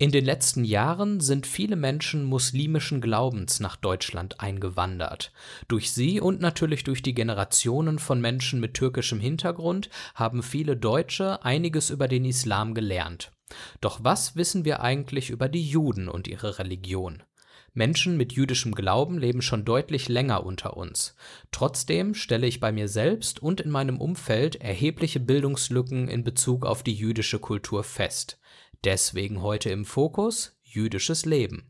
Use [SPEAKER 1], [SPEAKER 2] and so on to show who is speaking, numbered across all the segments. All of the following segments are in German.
[SPEAKER 1] In den letzten Jahren sind viele Menschen muslimischen Glaubens nach Deutschland eingewandert. Durch sie und natürlich durch die Generationen von Menschen mit türkischem Hintergrund haben viele Deutsche einiges über den Islam gelernt. Doch was wissen wir eigentlich über die Juden und ihre Religion? Menschen mit jüdischem Glauben leben schon deutlich länger unter uns. Trotzdem stelle ich bei mir selbst und in meinem Umfeld erhebliche Bildungslücken in Bezug auf die jüdische Kultur fest. Deswegen heute im Fokus jüdisches Leben.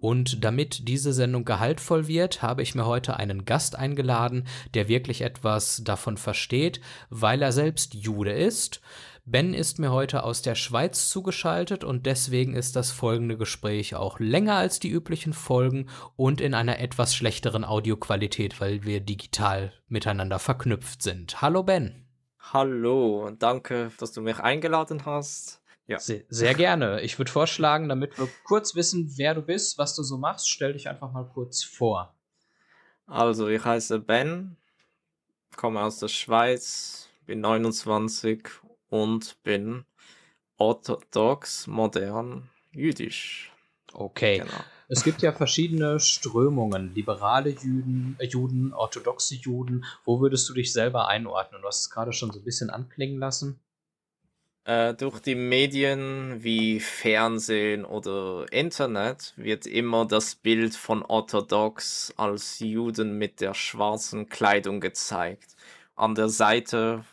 [SPEAKER 1] Und damit diese Sendung gehaltvoll wird, habe ich mir heute einen Gast eingeladen, der wirklich etwas davon versteht, weil er selbst Jude ist. Ben ist mir heute aus der Schweiz zugeschaltet und deswegen ist das folgende Gespräch auch länger als die üblichen Folgen und in einer etwas schlechteren Audioqualität, weil wir digital miteinander verknüpft sind. Hallo Ben.
[SPEAKER 2] Hallo, danke, dass du mich eingeladen hast.
[SPEAKER 1] Ja. Sehr, sehr gerne. Ich würde vorschlagen, damit wir kurz wissen, wer du bist, was du so machst, stell dich einfach mal kurz vor.
[SPEAKER 2] Also, ich heiße Ben, komme aus der Schweiz, bin 29 und bin orthodox, modern, jüdisch.
[SPEAKER 1] Okay. Genau. Es gibt ja verschiedene Strömungen, liberale Juden, äh, Juden, orthodoxe Juden. Wo würdest du dich selber einordnen? Du hast es gerade schon so ein bisschen anklingen lassen.
[SPEAKER 2] Äh, durch die Medien wie Fernsehen oder Internet wird immer das Bild von orthodox als Juden mit der schwarzen Kleidung gezeigt. An der Seite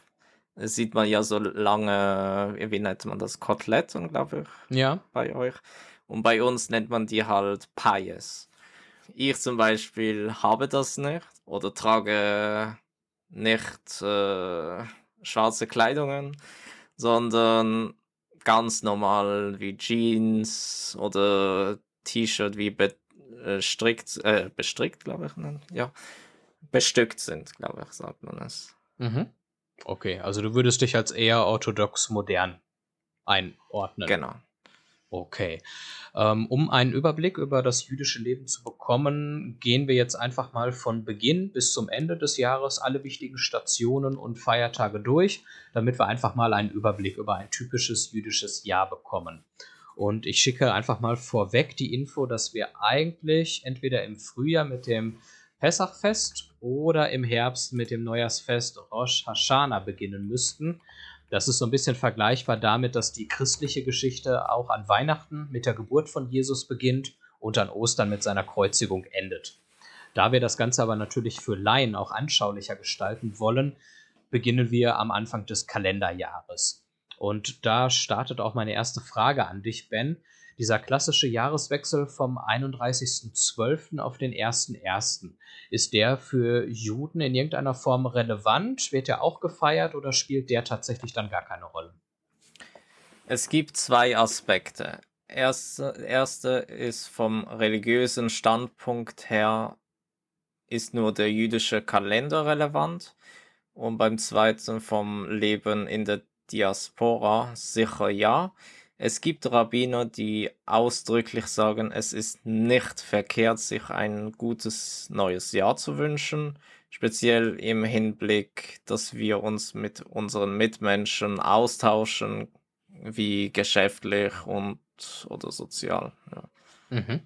[SPEAKER 2] sieht man ja so lange, wie nennt man das, Koteletten, glaube ich.
[SPEAKER 1] Ja.
[SPEAKER 2] Bei euch. Und bei uns nennt man die halt Payes. Ich zum Beispiel habe das nicht oder trage nicht äh, schwarze Kleidungen, sondern ganz normal wie Jeans oder T-Shirt wie bestrickt, äh, bestrickt, glaube ich, ja, bestückt sind, glaube ich, sagt man es.
[SPEAKER 1] Mhm. Okay, also du würdest dich als eher orthodox modern einordnen.
[SPEAKER 2] Genau.
[SPEAKER 1] Okay. Ähm, um einen Überblick über das jüdische Leben zu bekommen, gehen wir jetzt einfach mal von Beginn bis zum Ende des Jahres alle wichtigen Stationen und Feiertage durch, damit wir einfach mal einen Überblick über ein typisches jüdisches Jahr bekommen. Und ich schicke einfach mal vorweg die Info, dass wir eigentlich entweder im Frühjahr mit dem Pessachfest oder im Herbst mit dem Neujahrsfest Rosh Hashanah beginnen müssten. Das ist so ein bisschen vergleichbar damit, dass die christliche Geschichte auch an Weihnachten mit der Geburt von Jesus beginnt und an Ostern mit seiner Kreuzigung endet. Da wir das Ganze aber natürlich für Laien auch anschaulicher gestalten wollen, beginnen wir am Anfang des Kalenderjahres. Und da startet auch meine erste Frage an dich, Ben dieser klassische Jahreswechsel vom 31.12. auf den 1.1. Ist der für Juden in irgendeiner Form relevant? Wird der auch gefeiert oder spielt der tatsächlich dann gar keine Rolle?
[SPEAKER 2] Es gibt zwei Aspekte. Erste, erste ist vom religiösen Standpunkt her ist nur der jüdische Kalender relevant und beim zweiten vom Leben in der Diaspora sicher ja. Es gibt Rabbiner, die ausdrücklich sagen, es ist nicht verkehrt, sich ein gutes neues Jahr zu wünschen, speziell im Hinblick, dass wir uns mit unseren Mitmenschen austauschen, wie geschäftlich und oder sozial. Ja.
[SPEAKER 1] Mhm.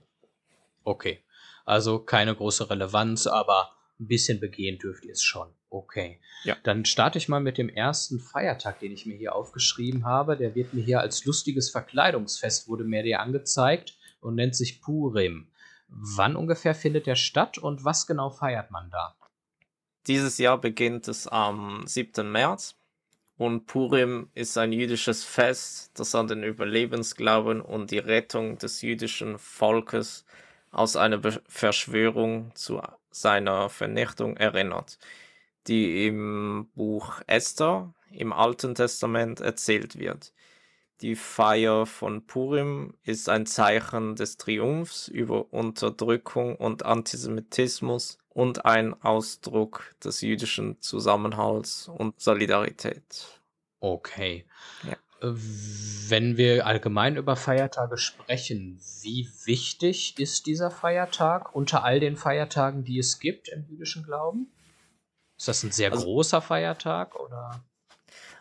[SPEAKER 1] Okay, also keine große Relevanz, aber ein bisschen begehen dürft ihr es schon. Okay. Ja. Dann starte ich mal mit dem ersten Feiertag, den ich mir hier aufgeschrieben habe. Der wird mir hier als lustiges Verkleidungsfest, wurde mir der angezeigt und nennt sich Purim. Wann ungefähr findet der statt und was genau feiert man da?
[SPEAKER 2] Dieses Jahr beginnt es am 7. März und Purim ist ein jüdisches Fest, das an den Überlebensglauben und die Rettung des jüdischen Volkes aus einer Be Verschwörung zu seiner Vernichtung erinnert die im Buch Esther im Alten Testament erzählt wird. Die Feier von Purim ist ein Zeichen des Triumphs über Unterdrückung und Antisemitismus und ein Ausdruck des jüdischen Zusammenhalts und Solidarität.
[SPEAKER 1] Okay. Ja. Wenn wir allgemein über Feiertage sprechen, wie wichtig ist dieser Feiertag unter all den Feiertagen, die es gibt im jüdischen Glauben? Ist das ein sehr also, großer Feiertag oder?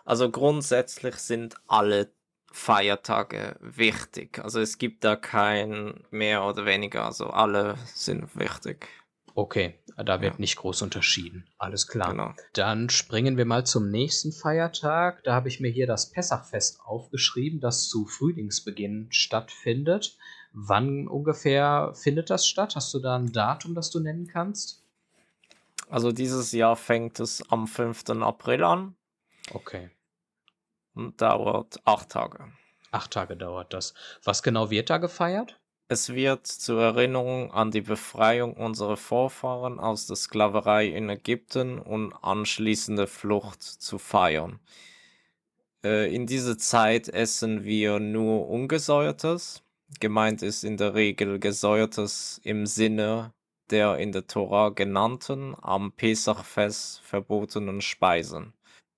[SPEAKER 2] Also grundsätzlich sind alle Feiertage wichtig. Also es gibt da kein mehr oder weniger. Also alle sind wichtig.
[SPEAKER 1] Okay, da wird ja. nicht groß unterschieden. Alles klar. Genau. Dann springen wir mal zum nächsten Feiertag. Da habe ich mir hier das Pessachfest aufgeschrieben, das zu Frühlingsbeginn stattfindet. Wann ungefähr findet das statt? Hast du da ein Datum, das du nennen kannst?
[SPEAKER 2] Also dieses Jahr fängt es am 5. April an.
[SPEAKER 1] Okay.
[SPEAKER 2] Und dauert acht Tage.
[SPEAKER 1] Acht Tage dauert das. Was genau wird da gefeiert?
[SPEAKER 2] Es wird zur Erinnerung an die Befreiung unserer Vorfahren aus der Sklaverei in Ägypten und anschließende Flucht zu feiern. Äh, in dieser Zeit essen wir nur Ungesäuertes. Gemeint ist in der Regel Gesäuertes im Sinne der in der Tora genannten, am Pesachfest verbotenen Speisen.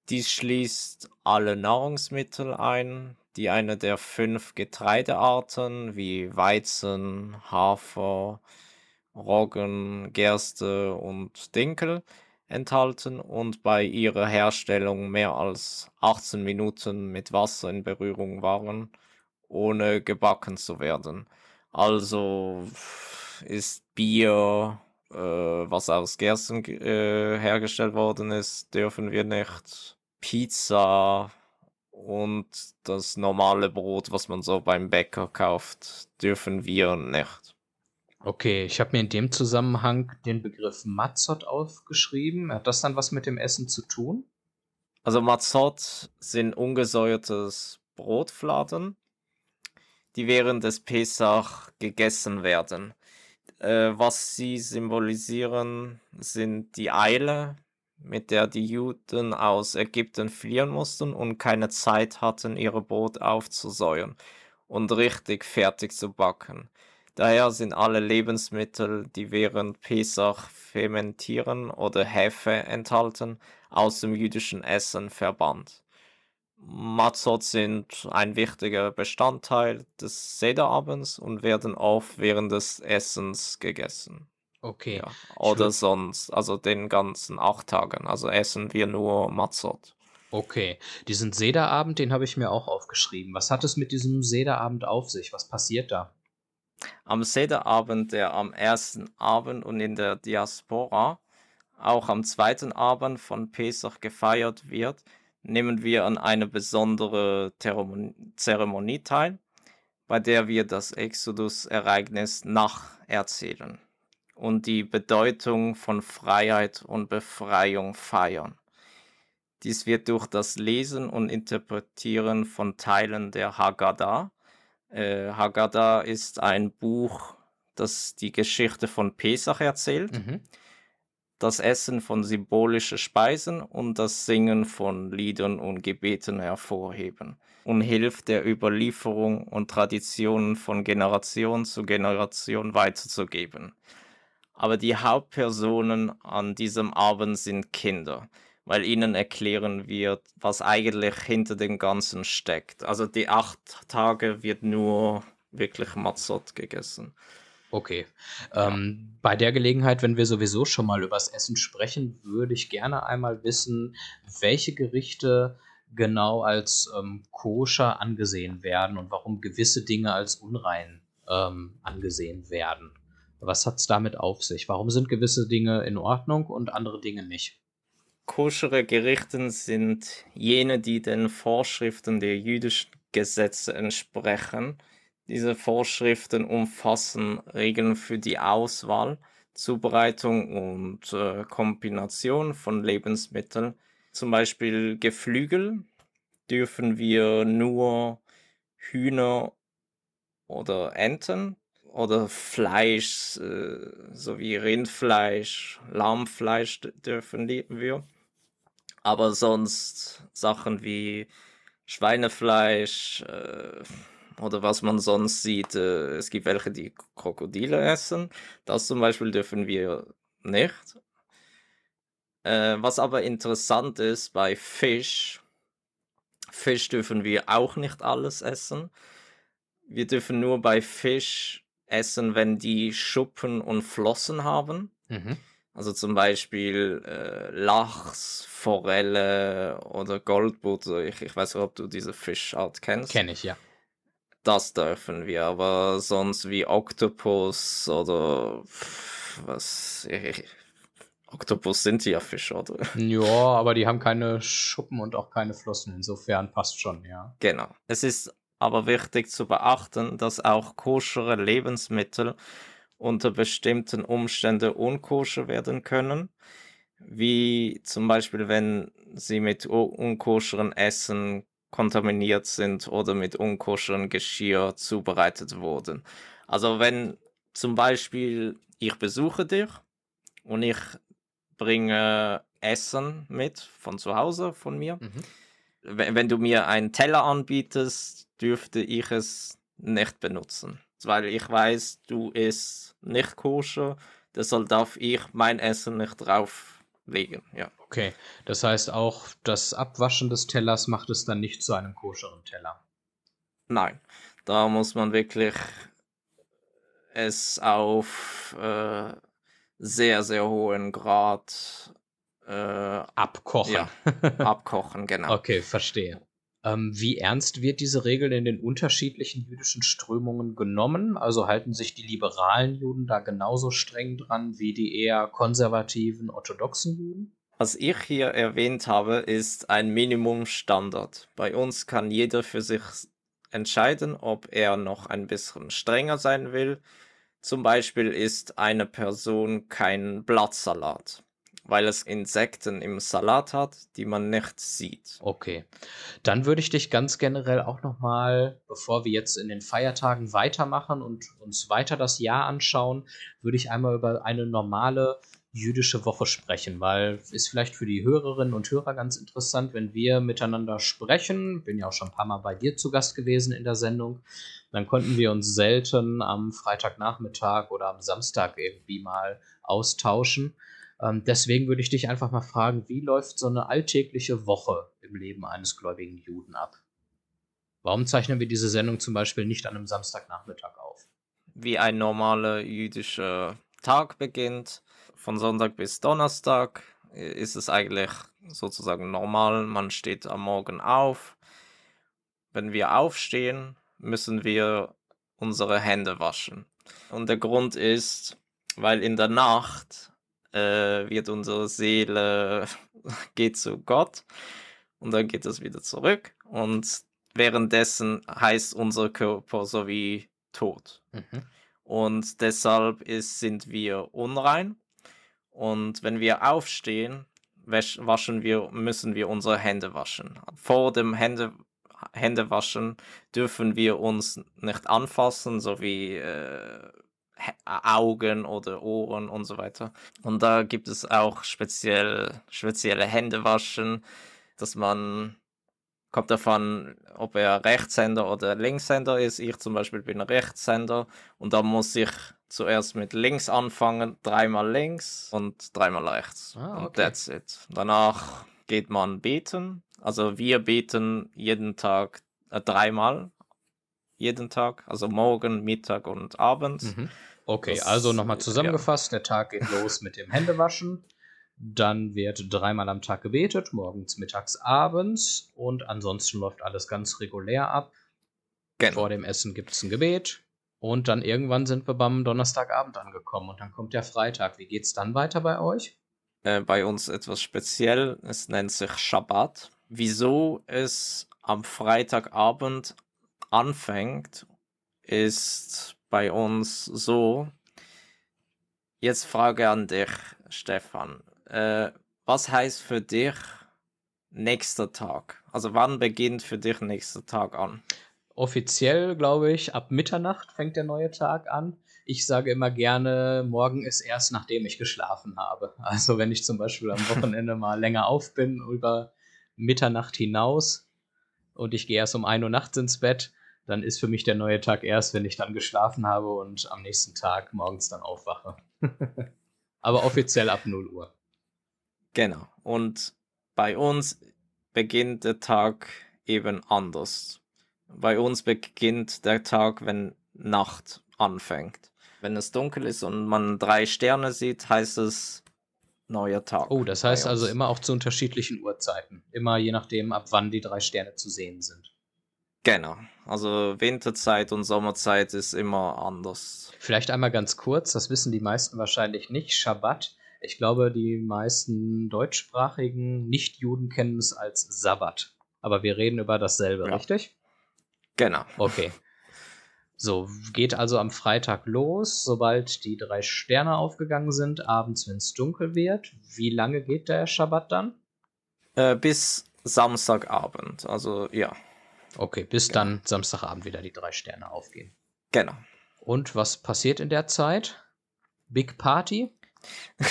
[SPEAKER 2] Dies schließt alle Nahrungsmittel ein, die eine der fünf Getreidearten wie Weizen, Hafer, Roggen, Gerste und Dinkel enthalten und bei ihrer Herstellung mehr als 18 Minuten mit Wasser in Berührung waren, ohne gebacken zu werden. Also ist Bier, äh, was aus Gersten äh, hergestellt worden ist, dürfen wir nicht. Pizza, und das normale Brot, was man so beim Bäcker kauft, dürfen wir nicht.
[SPEAKER 1] Okay, ich habe mir in dem Zusammenhang den Begriff Matzot aufgeschrieben. Hat das dann was mit dem Essen zu tun?
[SPEAKER 2] Also Matzot sind ungesäuertes Brotfladen, die während des Pesach gegessen werden. Äh, was sie symbolisieren, sind die Eile, mit der die Juden aus Ägypten fliehen mussten und keine Zeit hatten, ihre Brot aufzusäuern und richtig fertig zu backen. Daher sind alle Lebensmittel, die während Pesach fermentieren oder Hefe enthalten, aus dem jüdischen Essen verbannt. Matzot sind ein wichtiger Bestandteil des Sederabends und werden oft während des Essens gegessen.
[SPEAKER 1] Okay. Ja.
[SPEAKER 2] Oder sonst, also den ganzen acht Tagen. Also essen wir nur Matzot.
[SPEAKER 1] Okay. Diesen Sederabend, den habe ich mir auch aufgeschrieben. Was hat es mit diesem Sederabend auf sich? Was passiert da?
[SPEAKER 2] Am Sederabend, der am ersten Abend und in der Diaspora auch am zweiten Abend von Pesach gefeiert wird, nehmen wir an einer besonderen Zeremonie teil, bei der wir das Exodus-Ereignis nacherzählen und die Bedeutung von Freiheit und Befreiung feiern. Dies wird durch das Lesen und Interpretieren von Teilen der Haggadah. Äh, Haggadah ist ein Buch, das die Geschichte von Pesach erzählt, mhm. das Essen von symbolischen Speisen und das Singen von Liedern und Gebeten hervorheben und hilft der Überlieferung und Traditionen von Generation zu Generation weiterzugeben aber die Hauptpersonen an diesem Abend sind Kinder, weil ihnen erklären wird, was eigentlich hinter dem Ganzen steckt. Also die acht Tage wird nur wirklich Matzot gegessen.
[SPEAKER 1] Okay. Ja. Ähm, bei der Gelegenheit, wenn wir sowieso schon mal übers Essen sprechen, würde ich gerne einmal wissen, welche Gerichte genau als ähm, koscher angesehen werden und warum gewisse Dinge als unrein ähm, angesehen werden. Was hat es damit auf sich? Warum sind gewisse Dinge in Ordnung und andere Dinge nicht?
[SPEAKER 2] Koschere Gerichte sind jene, die den Vorschriften der jüdischen Gesetze entsprechen. Diese Vorschriften umfassen Regeln für die Auswahl, Zubereitung und äh, Kombination von Lebensmitteln. Zum Beispiel Geflügel dürfen wir nur Hühner oder Enten oder Fleisch, äh, so wie Rindfleisch, Lammfleisch dürfen wir. Aber sonst Sachen wie Schweinefleisch äh, oder was man sonst sieht, äh, es gibt welche, die Krokodile essen. Das zum Beispiel dürfen wir nicht. Äh, was aber interessant ist bei Fisch, Fisch dürfen wir auch nicht alles essen. Wir dürfen nur bei Fisch essen, wenn die Schuppen und Flossen haben. Mhm. Also zum Beispiel äh, Lachs, Forelle oder Goldbutter. Ich, ich weiß nicht, ob du diese Fischart kennst.
[SPEAKER 1] Kenne ich, ja.
[SPEAKER 2] Das dürfen wir, aber sonst wie Oktopus oder was. Ich, Oktopus sind ja Fische, oder?
[SPEAKER 1] Ja, aber die haben keine Schuppen und auch keine Flossen. Insofern passt schon, ja.
[SPEAKER 2] Genau. Es ist aber wichtig zu beachten, dass auch koschere Lebensmittel unter bestimmten Umständen unkoscher werden können, wie zum Beispiel wenn sie mit unkoscheren Essen kontaminiert sind oder mit unkoscheren Geschirr zubereitet wurden. Also wenn zum Beispiel ich besuche dich und ich bringe Essen mit von zu Hause von mir. Mhm. Wenn, du mir einen Teller anbietest, dürfte ich es nicht benutzen, weil ich weiß, du isst nicht koscher, deshalb darf ich mein Essen nicht drauflegen. Ja.
[SPEAKER 1] Okay, das heißt auch das Abwaschen des Tellers macht es dann nicht zu einem koscheren Teller.
[SPEAKER 2] Nein, da muss man wirklich es auf äh, sehr, sehr hohen Grad
[SPEAKER 1] äh, abkochen. Ja,
[SPEAKER 2] abkochen, genau.
[SPEAKER 1] Okay, verstehe. Ähm, wie ernst wird diese Regel in den unterschiedlichen jüdischen Strömungen genommen? Also halten sich die liberalen Juden da genauso streng dran wie die eher konservativen orthodoxen Juden?
[SPEAKER 2] Was ich hier erwähnt habe, ist ein Minimumstandard. Bei uns kann jeder für sich entscheiden, ob er noch ein bisschen strenger sein will zum Beispiel isst eine Person kein Blattsalat, weil es Insekten im Salat hat, die man nicht sieht.
[SPEAKER 1] Okay, dann würde ich dich ganz generell auch nochmal, bevor wir jetzt in den Feiertagen weitermachen und uns weiter das Jahr anschauen, würde ich einmal über eine normale jüdische Woche sprechen, weil ist vielleicht für die Hörerinnen und Hörer ganz interessant, wenn wir miteinander sprechen. Bin ja auch schon ein paar Mal bei dir zu Gast gewesen in der Sendung. Dann konnten wir uns selten am Freitagnachmittag oder am Samstag irgendwie mal austauschen. Ähm, deswegen würde ich dich einfach mal fragen, wie läuft so eine alltägliche Woche im Leben eines gläubigen Juden ab? Warum zeichnen wir diese Sendung zum Beispiel nicht an einem Samstagnachmittag auf?
[SPEAKER 2] Wie ein normaler jüdischer Tag beginnt von Sonntag bis Donnerstag ist es eigentlich sozusagen normal. Man steht am Morgen auf. Wenn wir aufstehen, müssen wir unsere Hände waschen. Und der Grund ist, weil in der Nacht äh, wird unsere Seele geht zu Gott und dann geht es wieder zurück und währenddessen heißt unser Körper so wie tot. Mhm. Und deshalb ist, sind wir unrein und wenn wir aufstehen, waschen wir, müssen wir unsere Hände waschen. Vor dem Hände, Händewaschen dürfen wir uns nicht anfassen, so wie äh, Augen oder Ohren und so weiter. Und da gibt es auch speziell, spezielle Händewaschen, dass man kommt davon, ob er Rechtshänder oder Linkshänder ist. Ich zum Beispiel bin Rechtshänder und da muss ich zuerst mit links anfangen, dreimal links und dreimal rechts. Ah, okay. Und that's it. Danach geht man beten. Also wir beten jeden Tag äh, dreimal. Jeden Tag. Also morgen, Mittag und Abend. Mhm.
[SPEAKER 1] Okay, das, also nochmal zusammengefasst. Ja. Der Tag geht los mit dem Händewaschen. Dann wird dreimal am Tag gebetet, morgens, mittags, abends. Und ansonsten läuft alles ganz regulär ab. Genau. Vor dem Essen gibt es ein Gebet. Und dann irgendwann sind wir beim Donnerstagabend angekommen und dann kommt der Freitag. Wie geht's dann weiter bei euch?
[SPEAKER 2] Äh, bei uns etwas speziell. Es nennt sich Schabbat. Wieso es am Freitagabend anfängt, ist bei uns so. Jetzt Frage an dich, Stefan. Äh, was heißt für dich nächster Tag? Also wann beginnt für dich nächster Tag an?
[SPEAKER 1] offiziell, glaube ich, ab Mitternacht fängt der neue Tag an. Ich sage immer gerne, morgen ist erst nachdem ich geschlafen habe. Also wenn ich zum Beispiel am Wochenende mal länger auf bin, über Mitternacht hinaus und ich gehe erst um 1 Uhr nachts ins Bett, dann ist für mich der neue Tag erst, wenn ich dann geschlafen habe und am nächsten Tag morgens dann aufwache. Aber offiziell ab 0 Uhr.
[SPEAKER 2] Genau. Und bei uns beginnt der Tag eben anders. Bei uns beginnt der Tag, wenn Nacht anfängt. Wenn es dunkel ist und man drei Sterne sieht, heißt es, neuer Tag.
[SPEAKER 1] Oh, das heißt also immer auch zu unterschiedlichen Uhrzeiten. Immer je nachdem, ab wann die drei Sterne zu sehen sind.
[SPEAKER 2] Genau. Also Winterzeit und Sommerzeit ist immer anders.
[SPEAKER 1] Vielleicht einmal ganz kurz, das wissen die meisten wahrscheinlich nicht. Schabbat, ich glaube, die meisten deutschsprachigen Nicht-Juden kennen es als Sabbat. Aber wir reden über dasselbe, ja. richtig?
[SPEAKER 2] Genau.
[SPEAKER 1] Okay. So, geht also am Freitag los, sobald die drei Sterne aufgegangen sind, abends, wenn es dunkel wird. Wie lange geht der Schabbat dann?
[SPEAKER 2] Äh, bis Samstagabend, also ja.
[SPEAKER 1] Okay, bis genau. dann Samstagabend wieder die drei Sterne aufgehen.
[SPEAKER 2] Genau.
[SPEAKER 1] Und was passiert in der Zeit? Big Party?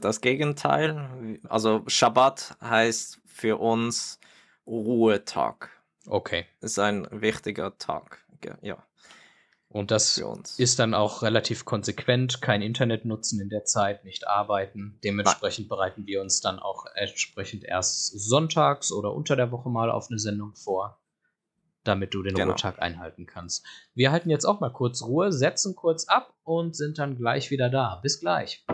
[SPEAKER 2] Das Gegenteil. Also Schabbat heißt für uns Ruhetag.
[SPEAKER 1] Okay.
[SPEAKER 2] Ist ein wichtiger Tag. Ja.
[SPEAKER 1] Und das ist dann auch relativ konsequent. Kein Internet nutzen in der Zeit, nicht arbeiten. Dementsprechend Nein. bereiten wir uns dann auch entsprechend erst sonntags oder unter der Woche mal auf eine Sendung vor damit du den genau. Ruhetag einhalten kannst. Wir halten jetzt auch mal kurz Ruhe, setzen kurz ab und sind dann gleich wieder da. Bis gleich.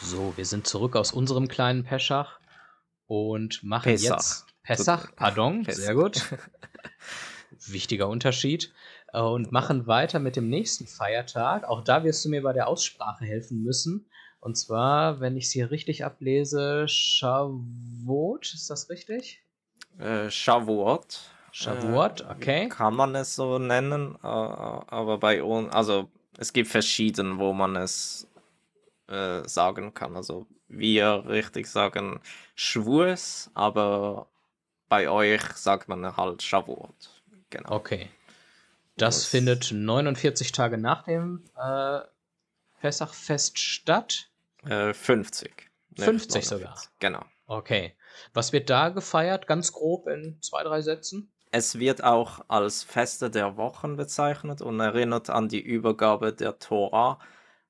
[SPEAKER 1] So, wir sind zurück aus unserem kleinen Peschach und machen Pesach. jetzt Pessach, pardon, Pessach. sehr gut. Wichtiger Unterschied. Und machen weiter mit dem nächsten Feiertag. Auch da wirst du mir bei der Aussprache helfen müssen. Und zwar, wenn ich es hier richtig ablese, Shavuot, ist das richtig?
[SPEAKER 2] Äh, Shavuot.
[SPEAKER 1] Shavuot, äh, okay.
[SPEAKER 2] Kann man es so nennen, äh, aber bei uns, also es gibt verschiedene, wo man es äh, sagen kann. Also wir richtig sagen Schwurs, aber bei euch sagt man halt Shavuot.
[SPEAKER 1] Genau. Okay. Das, das findet 49 Tage nach dem äh, Pessachfest statt.
[SPEAKER 2] Äh, 50.
[SPEAKER 1] 50 sogar.
[SPEAKER 2] Genau.
[SPEAKER 1] Okay. Was wird da gefeiert, ganz grob in zwei, drei Sätzen?
[SPEAKER 2] Es wird auch als Feste der Wochen bezeichnet und erinnert an die Übergabe der Tora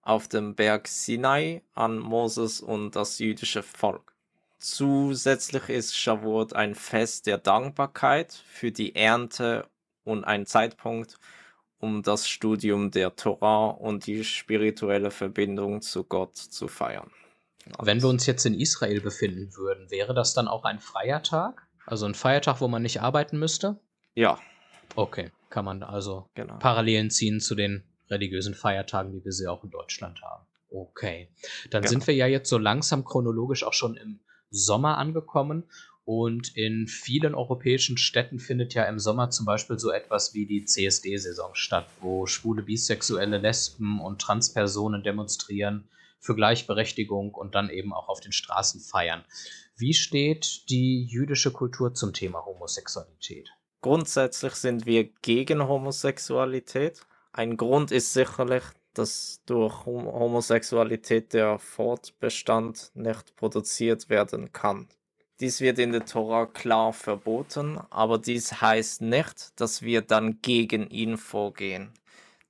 [SPEAKER 2] auf dem Berg Sinai an Moses und das jüdische Volk. Zusätzlich ist Shavuot ein Fest der Dankbarkeit für die Ernte und ein Zeitpunkt, um das Studium der Torah und die spirituelle Verbindung zu Gott zu feiern.
[SPEAKER 1] Wenn wir uns jetzt in Israel befinden würden, wäre das dann auch ein freier Tag? Also ein Feiertag, wo man nicht arbeiten müsste?
[SPEAKER 2] Ja.
[SPEAKER 1] Okay, kann man also genau. Parallelen ziehen zu den religiösen Feiertagen, wie wir sie auch in Deutschland haben. Okay, dann genau. sind wir ja jetzt so langsam chronologisch auch schon im Sommer angekommen. Und in vielen europäischen Städten findet ja im Sommer zum Beispiel so etwas wie die CSD-Saison statt, wo schwule, bisexuelle, Lesben und Transpersonen demonstrieren für Gleichberechtigung und dann eben auch auf den Straßen feiern. Wie steht die jüdische Kultur zum Thema Homosexualität?
[SPEAKER 2] Grundsätzlich sind wir gegen Homosexualität. Ein Grund ist sicherlich dass durch Homosexualität der Fortbestand nicht produziert werden kann. Dies wird in der Tora klar verboten, aber dies heißt nicht, dass wir dann gegen ihn vorgehen,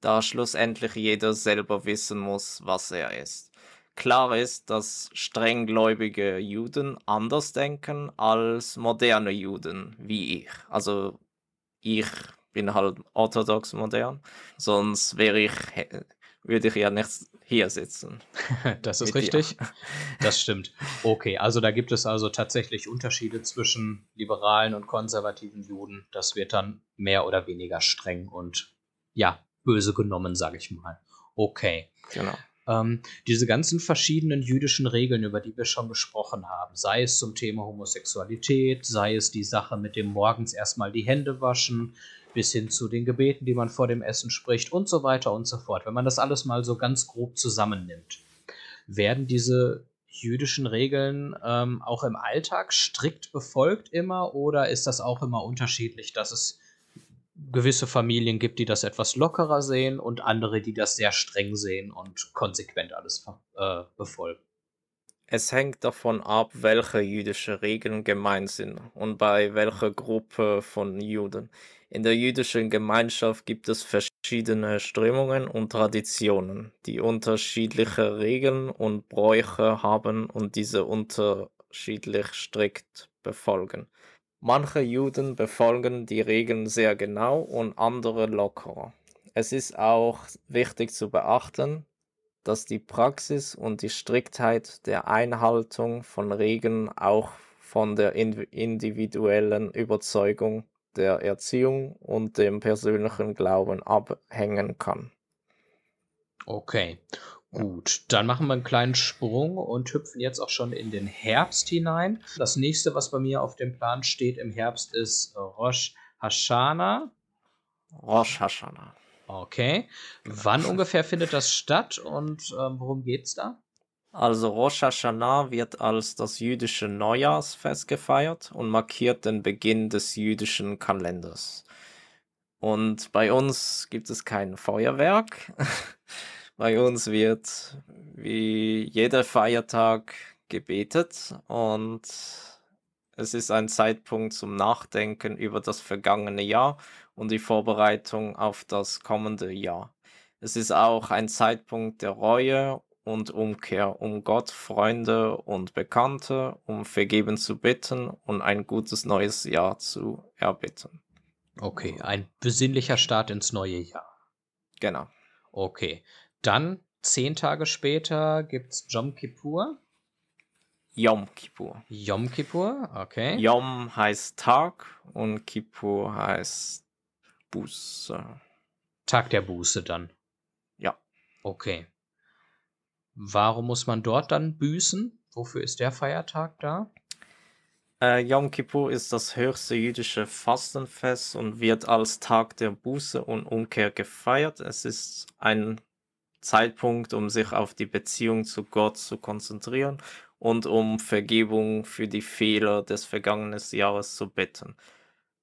[SPEAKER 2] da schlussendlich jeder selber wissen muss, was er ist. Klar ist, dass strenggläubige Juden anders denken als moderne Juden wie ich. Also ich bin halt orthodox modern, sonst wäre ich würde ich ja nicht hier sitzen.
[SPEAKER 1] das ist richtig. Dir. Das stimmt. Okay, also da gibt es also tatsächlich Unterschiede zwischen liberalen und konservativen Juden. Das wird dann mehr oder weniger streng und ja, böse genommen, sage ich mal. Okay.
[SPEAKER 2] Genau.
[SPEAKER 1] Ähm, diese ganzen verschiedenen jüdischen Regeln, über die wir schon gesprochen haben, sei es zum Thema Homosexualität, sei es die Sache mit dem morgens erstmal die Hände waschen, bis hin zu den Gebeten, die man vor dem Essen spricht und so weiter und so fort. Wenn man das alles mal so ganz grob zusammennimmt, werden diese jüdischen Regeln ähm, auch im Alltag strikt befolgt immer oder ist das auch immer unterschiedlich, dass es gewisse Familien gibt, die das etwas lockerer sehen und andere, die das sehr streng sehen und konsequent alles äh, befolgen?
[SPEAKER 2] Es hängt davon ab, welche jüdische Regeln gemeint sind und bei welcher Gruppe von Juden. In der jüdischen Gemeinschaft gibt es verschiedene Strömungen und Traditionen, die unterschiedliche Regeln und Bräuche haben und diese unterschiedlich strikt befolgen. Manche Juden befolgen die Regeln sehr genau und andere lockerer. Es ist auch wichtig zu beachten, dass die Praxis und die Striktheit der Einhaltung von Regeln auch von der individuellen Überzeugung, der Erziehung und dem persönlichen Glauben abhängen kann.
[SPEAKER 1] Okay, gut. Dann machen wir einen kleinen Sprung und hüpfen jetzt auch schon in den Herbst hinein. Das nächste, was bei mir auf dem Plan steht im Herbst, ist Rosh Hashanah.
[SPEAKER 2] Rosh Hashanah.
[SPEAKER 1] Okay. Wann ungefähr findet das statt und ähm, worum geht's da?
[SPEAKER 2] Also Rosh Hashanah wird als das jüdische Neujahrsfest gefeiert und markiert den Beginn des jüdischen Kalenders. Und bei uns gibt es kein Feuerwerk. bei uns wird wie jeder Feiertag gebetet und es ist ein Zeitpunkt zum Nachdenken über das vergangene Jahr und die Vorbereitung auf das kommende Jahr. Es ist auch ein Zeitpunkt der Reue und Umkehr, um Gott, Freunde und Bekannte um Vergeben zu bitten und ein gutes neues Jahr zu erbitten.
[SPEAKER 1] Okay, ein besinnlicher Start ins neue Jahr.
[SPEAKER 2] Genau.
[SPEAKER 1] Okay, dann zehn Tage später gibt es Jom Kippur.
[SPEAKER 2] Yom Kippur.
[SPEAKER 1] Yom Kippur, okay.
[SPEAKER 2] Yom heißt Tag und Kippur heißt Buße.
[SPEAKER 1] Tag der Buße dann.
[SPEAKER 2] Ja.
[SPEAKER 1] Okay. Warum muss man dort dann büßen? Wofür ist der Feiertag da?
[SPEAKER 2] Äh, Yom Kippur ist das höchste jüdische Fastenfest und wird als Tag der Buße und Umkehr gefeiert. Es ist ein Zeitpunkt, um sich auf die Beziehung zu Gott zu konzentrieren und um Vergebung für die Fehler des vergangenen Jahres zu bitten.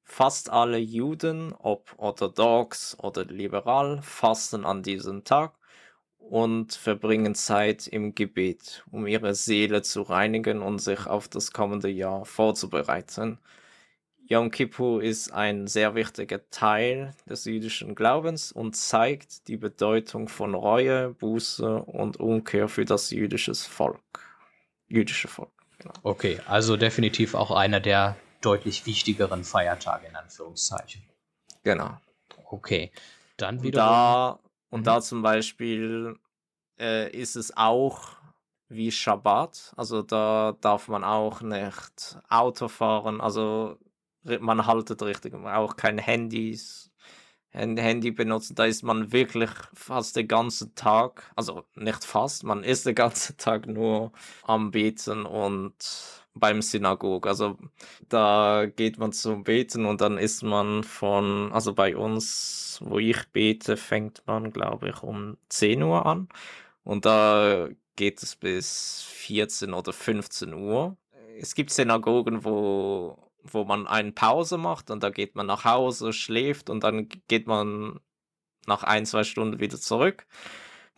[SPEAKER 2] Fast alle Juden, ob orthodox oder liberal, fasten an diesem Tag und verbringen Zeit im Gebet, um ihre Seele zu reinigen und sich auf das kommende Jahr vorzubereiten. Yom Kippur ist ein sehr wichtiger Teil des jüdischen Glaubens und zeigt die Bedeutung von Reue, Buße und Umkehr für das jüdische Volk. Jüdische Volk.
[SPEAKER 1] Genau. Okay, also definitiv auch einer der deutlich wichtigeren Feiertage in Anführungszeichen.
[SPEAKER 2] Genau.
[SPEAKER 1] Okay. Dann wieder.
[SPEAKER 2] Da, und mhm. da zum Beispiel äh, ist es auch wie Schabbat. Also da darf man auch nicht Auto fahren. Also man haltet richtig. Auch kein Handys. Handy benutzen, da ist man wirklich fast den ganzen Tag, also nicht fast, man ist den ganzen Tag nur am Beten und beim Synagog. Also da geht man zum Beten und dann ist man von, also bei uns, wo ich bete, fängt man, glaube ich, um 10 Uhr an. Und da geht es bis 14 oder 15 Uhr. Es gibt Synagogen, wo wo man eine Pause macht und da geht man nach Hause, schläft und dann geht man nach ein, zwei Stunden wieder zurück.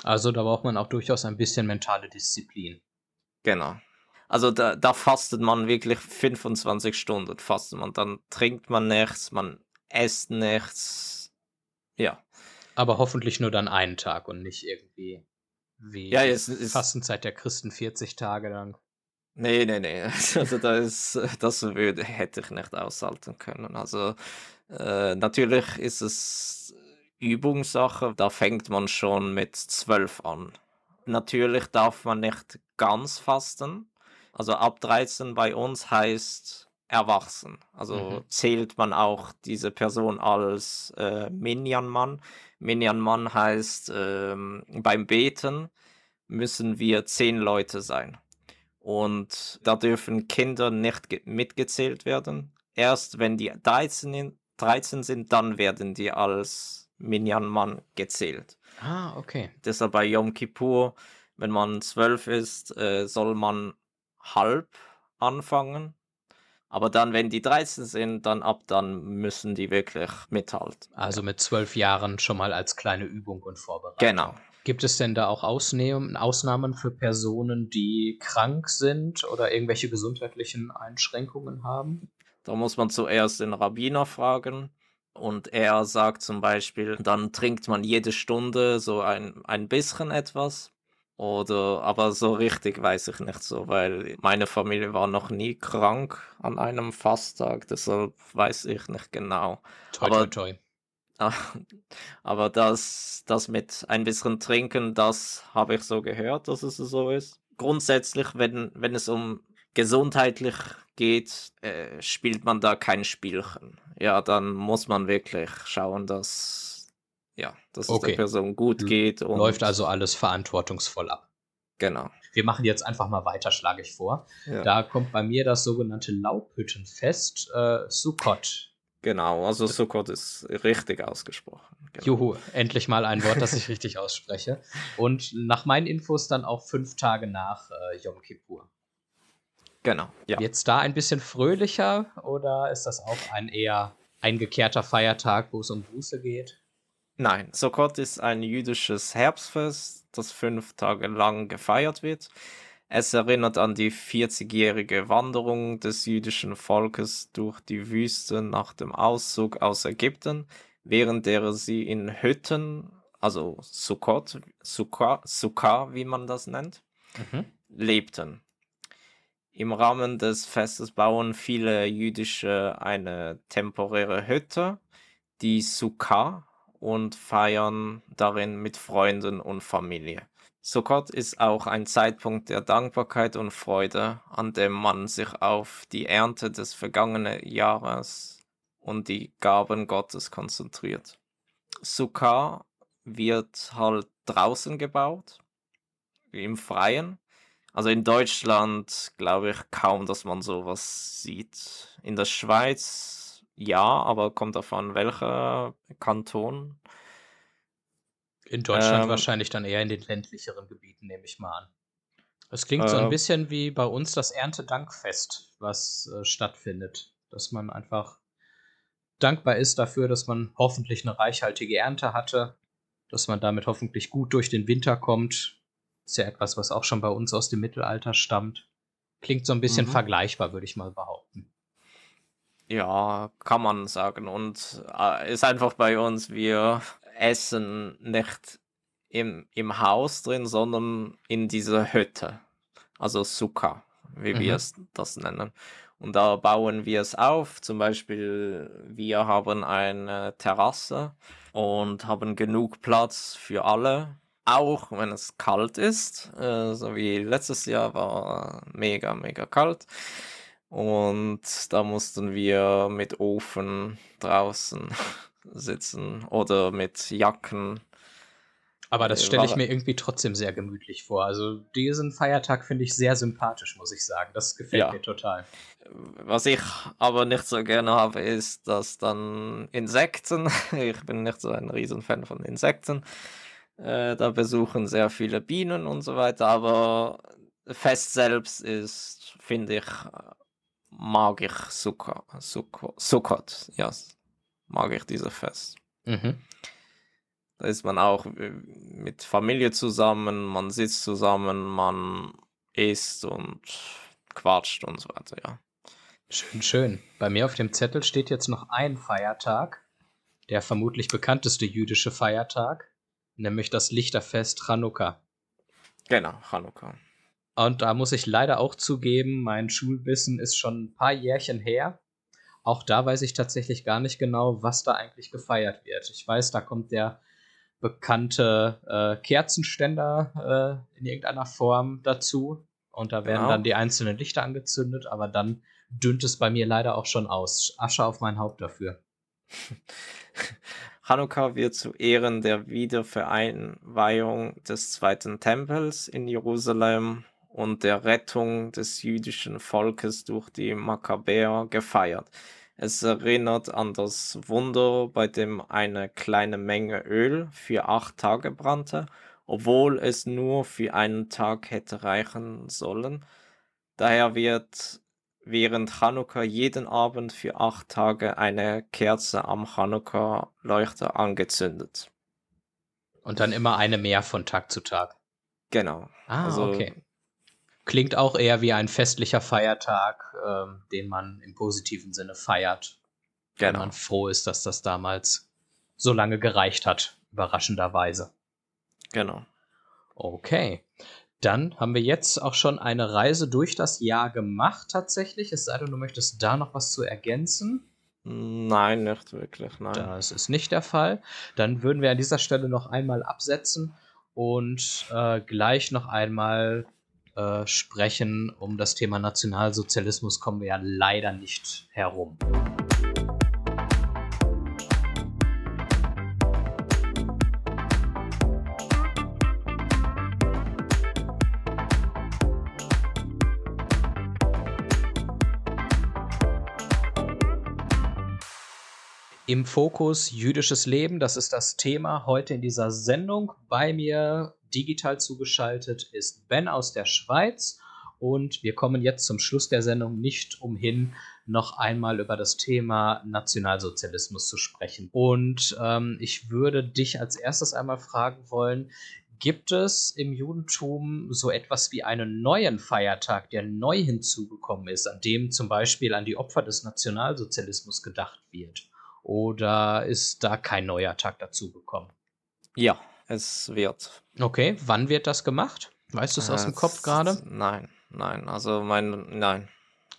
[SPEAKER 1] Also da braucht man auch durchaus ein bisschen mentale Disziplin.
[SPEAKER 2] Genau. Also da, da fastet man wirklich 25 Stunden, fastet man. Dann trinkt man nichts, man isst nichts. Ja.
[SPEAKER 1] Aber hoffentlich nur dann einen Tag und nicht irgendwie wie
[SPEAKER 2] ja, es, es,
[SPEAKER 1] Fastenzeit der Christen 40 Tage lang.
[SPEAKER 2] Nee, nee, nee. Also das, das würde, hätte ich nicht aushalten können. Also äh, natürlich ist es Übungssache, da fängt man schon mit zwölf an. Natürlich darf man nicht ganz fasten. Also ab 13 bei uns heißt erwachsen. Also mhm. zählt man auch diese Person als äh, Minyanmann. Minyanmann heißt, ähm, beim Beten müssen wir zehn Leute sein. Und da dürfen Kinder nicht mitgezählt werden. Erst wenn die 13, 13 sind, dann werden die als Minyanman gezählt.
[SPEAKER 1] Ah, okay.
[SPEAKER 2] Deshalb bei Yom Kippur, wenn man zwölf ist, äh, soll man halb anfangen. Aber dann, wenn die 13 sind, dann ab dann müssen die wirklich mithalten.
[SPEAKER 1] Also mit zwölf Jahren schon mal als kleine Übung und Vorbereitung.
[SPEAKER 2] Genau.
[SPEAKER 1] Gibt es denn da auch Ausnahmen, Ausnahmen für Personen, die krank sind oder irgendwelche gesundheitlichen Einschränkungen haben?
[SPEAKER 2] Da muss man zuerst den Rabbiner fragen. Und er sagt zum Beispiel, dann trinkt man jede Stunde so ein, ein bisschen etwas. Oder, aber so richtig weiß ich nicht so, weil meine Familie war noch nie krank an einem Fasttag, deshalb weiß ich nicht genau.
[SPEAKER 1] Toi,
[SPEAKER 2] Aber-
[SPEAKER 1] toi, toi.
[SPEAKER 2] Aber das, das mit ein bisschen trinken, das habe ich so gehört, dass es so ist. Grundsätzlich, wenn, wenn es um gesundheitlich geht, äh, spielt man da kein Spielchen. Ja, dann muss man wirklich schauen, dass, ja, dass es
[SPEAKER 1] Okay.
[SPEAKER 2] der Person gut geht. Und,
[SPEAKER 1] Läuft also alles verantwortungsvoll ab.
[SPEAKER 2] Genau.
[SPEAKER 1] Wir machen jetzt einfach mal weiter, schlage ich vor.
[SPEAKER 2] Ja.
[SPEAKER 1] Da kommt bei mir das sogenannte Laubhüttenfest, äh, Sukkot.
[SPEAKER 2] Genau, also Sukkot ist richtig ausgesprochen. Genau.
[SPEAKER 1] Juhu, endlich mal ein Wort, das ich richtig ausspreche. Und nach meinen Infos dann auch fünf Tage nach äh, Yom Kippur.
[SPEAKER 2] Genau, ja.
[SPEAKER 1] Jetzt da ein bisschen fröhlicher oder ist das auch ein eher eingekehrter Feiertag, wo es um Buße geht?
[SPEAKER 2] Nein, Sukkot ist ein jüdisches Herbstfest, das fünf Tage lang gefeiert wird. Es erinnert an die 40-jährige Wanderung des jüdischen Volkes durch die Wüste nach dem Auszug aus Ägypten, während der sie in Hütten, also Sukkot, Sukkah, Sukkah, wie man das nennt,
[SPEAKER 1] Mhm.
[SPEAKER 2] lebten. Im Rahmen des Festes bauen viele Jüdische eine temporäre Hütte, die Sukkah, und feiern darin mit Freunden und Familie. Sukkot ist auch ein Zeitpunkt der Dankbarkeit und Freude, an dem man sich auf die Ernte des vergangenen Jahres und die Gaben Gottes konzentriert. Sukkah wird halt draußen gebaut, im Freien. Also in Deutschland glaube ich kaum, dass man sowas sieht. In der Schweiz ja, aber kommt davon welcher Kanton.
[SPEAKER 1] In Deutschland
[SPEAKER 2] Ähm,
[SPEAKER 1] wahrscheinlich dann eher in den ländlicheren Gebieten, nehme ich mal an. Es klingt so ein
[SPEAKER 2] Äh,
[SPEAKER 1] bisschen wie bei uns das Erntedankfest, was äh, stattfindet. Dass man einfach dankbar ist dafür, dass man hoffentlich eine reichhaltige Ernte hatte, dass man damit hoffentlich gut durch den Winter kommt. Ist ja etwas, was auch schon bei uns aus dem Mittelalter stammt. Klingt so ein bisschen
[SPEAKER 2] Mhm.
[SPEAKER 1] vergleichbar, würde ich mal behaupten.
[SPEAKER 2] Ja, kann man sagen. Und äh, ist einfach bei uns, wir essen nicht im, im Haus drin, sondern in dieser Hütte. Also Sukkah, wie
[SPEAKER 1] Mhm.
[SPEAKER 2] wir es das nennen. Und da bauen wir es auf. Zum Beispiel, wir haben eine Terrasse und haben genug Platz für alle. Auch wenn es kalt ist, äh, so wie letztes Jahr war mega, mega kalt. Und da mussten wir mit Ofen draußen sitzen oder mit Jacken.
[SPEAKER 1] Aber das
[SPEAKER 2] Äh,
[SPEAKER 1] stelle ich mir irgendwie trotzdem sehr gemütlich vor. Also diesen Feiertag finde ich sehr sympathisch, muss ich sagen. Das gefällt
[SPEAKER 2] Ja.
[SPEAKER 1] mir total.
[SPEAKER 2] Was ich aber nicht so gerne habe, ist, dass dann Insekten, ich bin nicht so ein Riesenfan von Insekten, äh, da besuchen sehr viele Bienen und so weiter, aber Fest selbst ist, finde ich, mag ich Sukkot, Sukkot, ja, mag ich dieses Fest.
[SPEAKER 1] Mhm.
[SPEAKER 2] Da ist man auch mit Familie zusammen, man sitzt zusammen, man isst und quatscht und so weiter, ja.
[SPEAKER 1] Schön, schön. Bei mir auf dem Zettel steht jetzt noch ein Feiertag, der vermutlich bekannteste jüdische Feiertag, nämlich das Lichterfest Chanukka.
[SPEAKER 2] Genau, Chanukka.
[SPEAKER 1] Und da muss ich leider auch zugeben, mein Schulwissen ist schon ein paar Jährchen her. Auch da weiß ich tatsächlich gar nicht genau, was da eigentlich gefeiert wird. Ich weiß, da kommt der bekannte äh, Kerzenständer äh, in irgendeiner Form dazu. Und da werden
[SPEAKER 2] Genau.
[SPEAKER 1] dann die einzelnen Lichter angezündet, aber dann dünnt es bei mir leider auch schon aus. Asche auf mein Haupt dafür.
[SPEAKER 2] Chanukka wird zu Ehren der Wiedervereinweihung des Zweiten Tempels in Jerusalem und der Rettung des jüdischen Volkes durch die Makkabäer gefeiert. Es erinnert an das Wunder, bei dem eine kleine Menge Öl für acht Tage brannte, obwohl es nur für einen Tag hätte reichen sollen. Daher wird während Chanukka jeden Abend für acht Tage eine Kerze am Chanukka-Leuchter angezündet.
[SPEAKER 1] Und dann immer eine mehr von Tag zu Tag.
[SPEAKER 2] Genau.
[SPEAKER 1] Ah, also, okay. Klingt auch eher wie ein festlicher Feiertag, ähm, den man im positiven Sinne feiert. Genau. Wenn man froh ist, dass das damals so lange gereicht hat, überraschenderweise.
[SPEAKER 2] Genau.
[SPEAKER 1] Okay. Dann haben wir jetzt auch schon eine Reise durch das Jahr gemacht, tatsächlich. Es sei denn, du möchtest da noch was zu ergänzen.
[SPEAKER 2] Nein, nicht wirklich, nein.
[SPEAKER 1] Das ist nicht der Fall. Dann würden wir an dieser Stelle noch einmal absetzen und äh, gleich noch einmal äh, sprechen. Um das Thema Nationalsozialismus kommen wir ja leider nicht herum. Im Fokus jüdisches Leben, das ist das Thema heute in dieser Sendung. Bei mir digital zugeschaltet ist Ben aus der Schweiz und wir kommen jetzt zum Schluss der Sendung nicht umhin, noch einmal über das Thema Nationalsozialismus zu sprechen. Und ähm, ich würde dich als erstes einmal fragen wollen, gibt es im Judentum so etwas wie einen neuen Feiertag, der neu hinzugekommen ist, an dem zum Beispiel an die Opfer des Nationalsozialismus gedacht wird? Oder ist da kein neuer Tag dazugekommen?
[SPEAKER 2] Ja, es wird.
[SPEAKER 1] Okay, wann wird das gemacht? Weißt du es aus dem Kopf gerade?
[SPEAKER 2] Nein, nein, also mein, nein.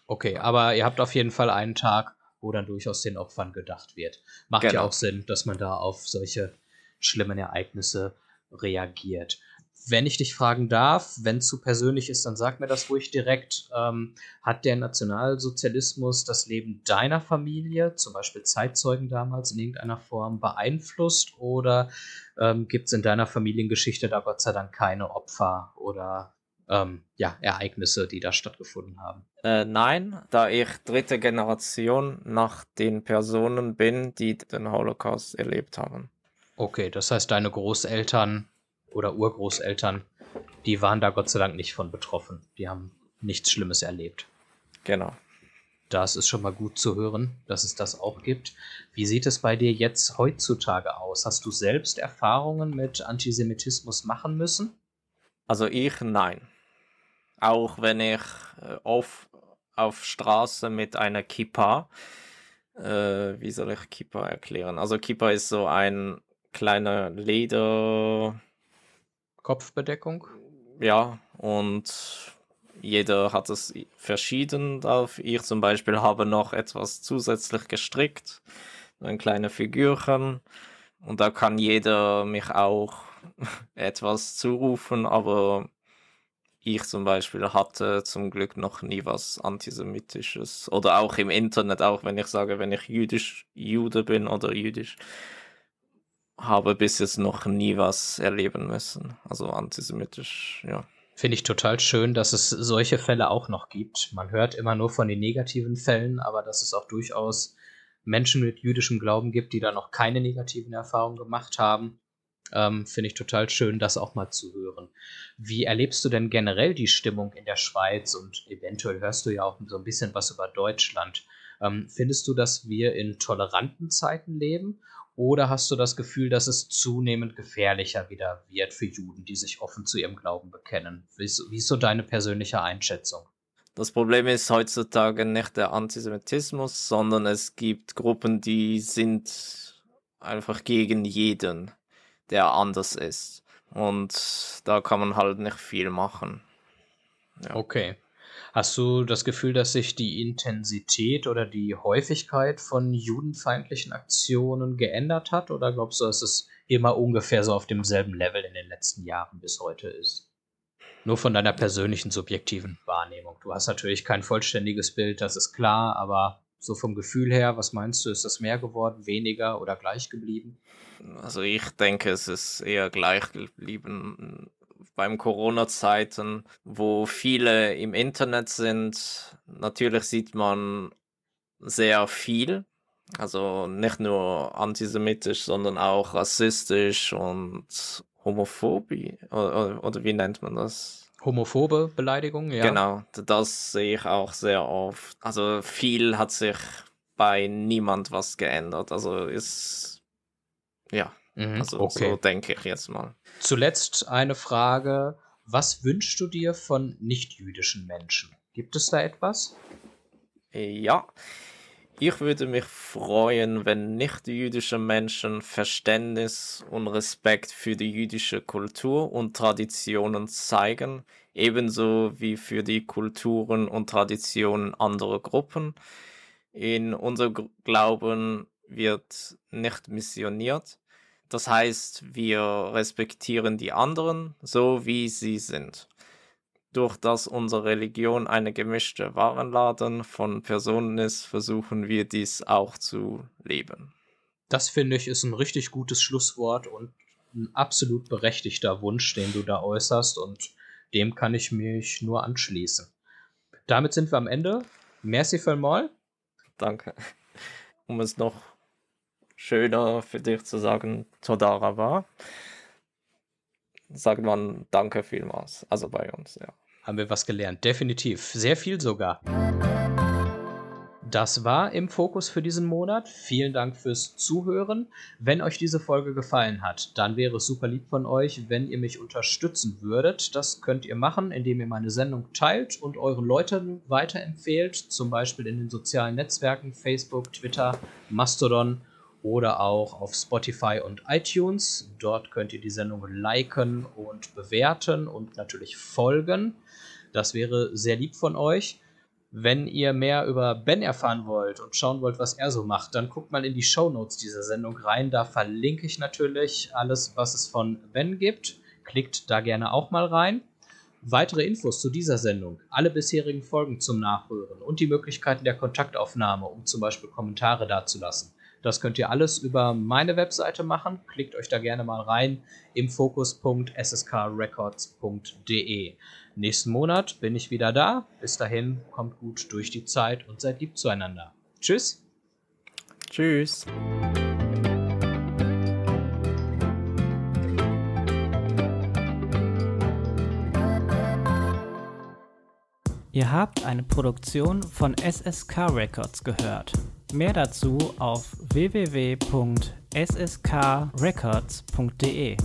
[SPEAKER 1] Okay, aber ihr habt auf jeden Fall einen Tag, wo dann durchaus den Opfern gedacht wird. Macht genau. ja auch Sinn, dass man da auf solche schlimmen Ereignisse reagiert wenn ich dich fragen darf, wenn es zu persönlich ist, dann sag mir das ruhig direkt. Ähm, hat der Nationalsozialismus das Leben deiner Familie, zum Beispiel Zeitzeugen damals, in irgendeiner Form beeinflusst? Oder ähm, gibt es in deiner Familiengeschichte da Gott sei Dank keine Opfer oder ähm, ja, Ereignisse, die da stattgefunden haben?
[SPEAKER 2] Äh, nein, da ich dritte Generation nach den Personen bin, die den Holocaust erlebt haben.
[SPEAKER 1] Okay, das heißt, deine Großeltern oder Urgroßeltern, die waren da Gott sei Dank nicht von betroffen. Die haben nichts Schlimmes erlebt.
[SPEAKER 2] Genau.
[SPEAKER 1] Das ist schon mal gut zu hören, dass es das auch gibt. Wie sieht es bei dir jetzt heutzutage aus? Hast du selbst Erfahrungen mit Antisemitismus machen müssen?
[SPEAKER 2] Also ich nein. Auch wenn ich äh, auf, auf Straße mit einer Kippa, äh, wie soll ich Kippa erklären? Also Kippa ist so ein kleiner Leder,
[SPEAKER 1] Kopfbedeckung?
[SPEAKER 2] Ja, und jeder hat es verschieden drauf. Ich zum Beispiel habe noch etwas zusätzlich gestrickt, ein kleines Figürchen. Und da kann jeder mich auch etwas zurufen, aber ich zum Beispiel hatte zum Glück noch nie was Antisemitisches. Oder auch im Internet, auch wenn ich sage, wenn ich jüdisch Jude bin oder jüdisch, habe bis jetzt noch nie was erleben müssen. Also antisemitisch, ja.
[SPEAKER 1] Finde ich total schön, dass es solche Fälle auch noch gibt. Man hört immer nur von den negativen Fällen, aber dass es auch durchaus Menschen mit jüdischem Glauben gibt, die da noch keine negativen Erfahrungen gemacht haben. Ähm, Finde ich total schön, das auch mal zu hören. Wie erlebst du denn generell die Stimmung in der Schweiz und eventuell hörst du ja auch so ein bisschen was über Deutschland? Ähm, findest du, dass wir in toleranten Zeiten leben oder hast du das Gefühl, dass es zunehmend gefährlicher wieder wird für Juden, die sich offen zu ihrem Glauben bekennen? Wie ist, wie ist so deine persönliche Einschätzung?
[SPEAKER 2] Das Problem ist heutzutage nicht der Antisemitismus, sondern es gibt Gruppen, die sind einfach gegen jeden, der anders ist. Und da kann man halt nicht viel machen.
[SPEAKER 1] Ja. Okay. Hast du das Gefühl, dass sich die Intensität oder die Häufigkeit von judenfeindlichen Aktionen geändert hat? Oder glaubst du, dass es immer ungefähr so auf demselben Level in den letzten Jahren bis heute ist? Nur von deiner persönlichen subjektiven Wahrnehmung. Du hast natürlich kein vollständiges Bild, das ist klar, aber so vom Gefühl her, was meinst du, ist das mehr geworden, weniger oder gleich geblieben?
[SPEAKER 2] Also ich denke, es ist eher gleich geblieben beim Corona-Zeiten, wo viele im Internet sind. Natürlich sieht man sehr viel. Also nicht nur antisemitisch, sondern auch rassistisch und Homophobie. Oder, oder wie nennt man das?
[SPEAKER 1] Homophobe Beleidigung, ja.
[SPEAKER 2] Genau, das sehe ich auch sehr oft. Also viel hat sich bei niemand was geändert. Also ist ja, Mhm, also okay. so denke ich jetzt mal.
[SPEAKER 1] Zuletzt eine Frage. Was wünschst du dir von nichtjüdischen Menschen? Gibt es da etwas?
[SPEAKER 2] Ja, ich würde mich freuen, wenn nicht-jüdische Menschen Verständnis und Respekt für die jüdische Kultur und Traditionen zeigen, ebenso wie für die Kulturen und Traditionen anderer Gruppen. In unserem Glauben wird nicht missioniert. Das heißt, wir respektieren die anderen so, wie sie sind durch das unsere Religion eine gemischte Warenladen von Personen ist, versuchen wir dies auch zu leben.
[SPEAKER 1] Das finde ich ist ein richtig gutes Schlusswort und ein absolut berechtigter Wunsch, den du da äußerst und dem kann ich mich nur anschließen. Damit sind wir am Ende. Merci vielmals.
[SPEAKER 2] Danke. Um es noch schöner für dich zu sagen, Todara war sagt man Danke vielmals. Also bei uns, ja.
[SPEAKER 1] Haben wir was gelernt, definitiv. Sehr viel sogar. Das war im Fokus für diesen Monat. Vielen Dank fürs Zuhören. Wenn euch diese Folge gefallen hat, dann wäre es super lieb von euch, wenn ihr mich unterstützen würdet. Das könnt ihr machen, indem ihr meine Sendung teilt und euren Leuten weiterempfehlt, zum Beispiel in den sozialen Netzwerken Facebook, Twitter, Mastodon oder auch auf Spotify und iTunes. Dort könnt ihr die Sendung liken und bewerten und natürlich folgen. Das wäre sehr lieb von euch. Wenn ihr mehr über Ben erfahren wollt und schauen wollt, was er so macht, dann guckt mal in die Show Notes dieser Sendung rein. Da verlinke ich natürlich alles, was es von Ben gibt. Klickt da gerne auch mal rein. Weitere Infos zu dieser Sendung, alle bisherigen Folgen zum Nachhören und die Möglichkeiten der Kontaktaufnahme, um zum Beispiel Kommentare dazulassen, das könnt ihr alles über meine Webseite machen. Klickt euch da gerne mal rein im Fokus.sskrecords.de. Nächsten Monat bin ich wieder da. Bis dahin, kommt gut durch die Zeit und seid lieb zueinander. Tschüss.
[SPEAKER 2] Tschüss.
[SPEAKER 3] Ihr habt eine Produktion von SSK Records gehört. Mehr dazu auf www.sskrecords.de.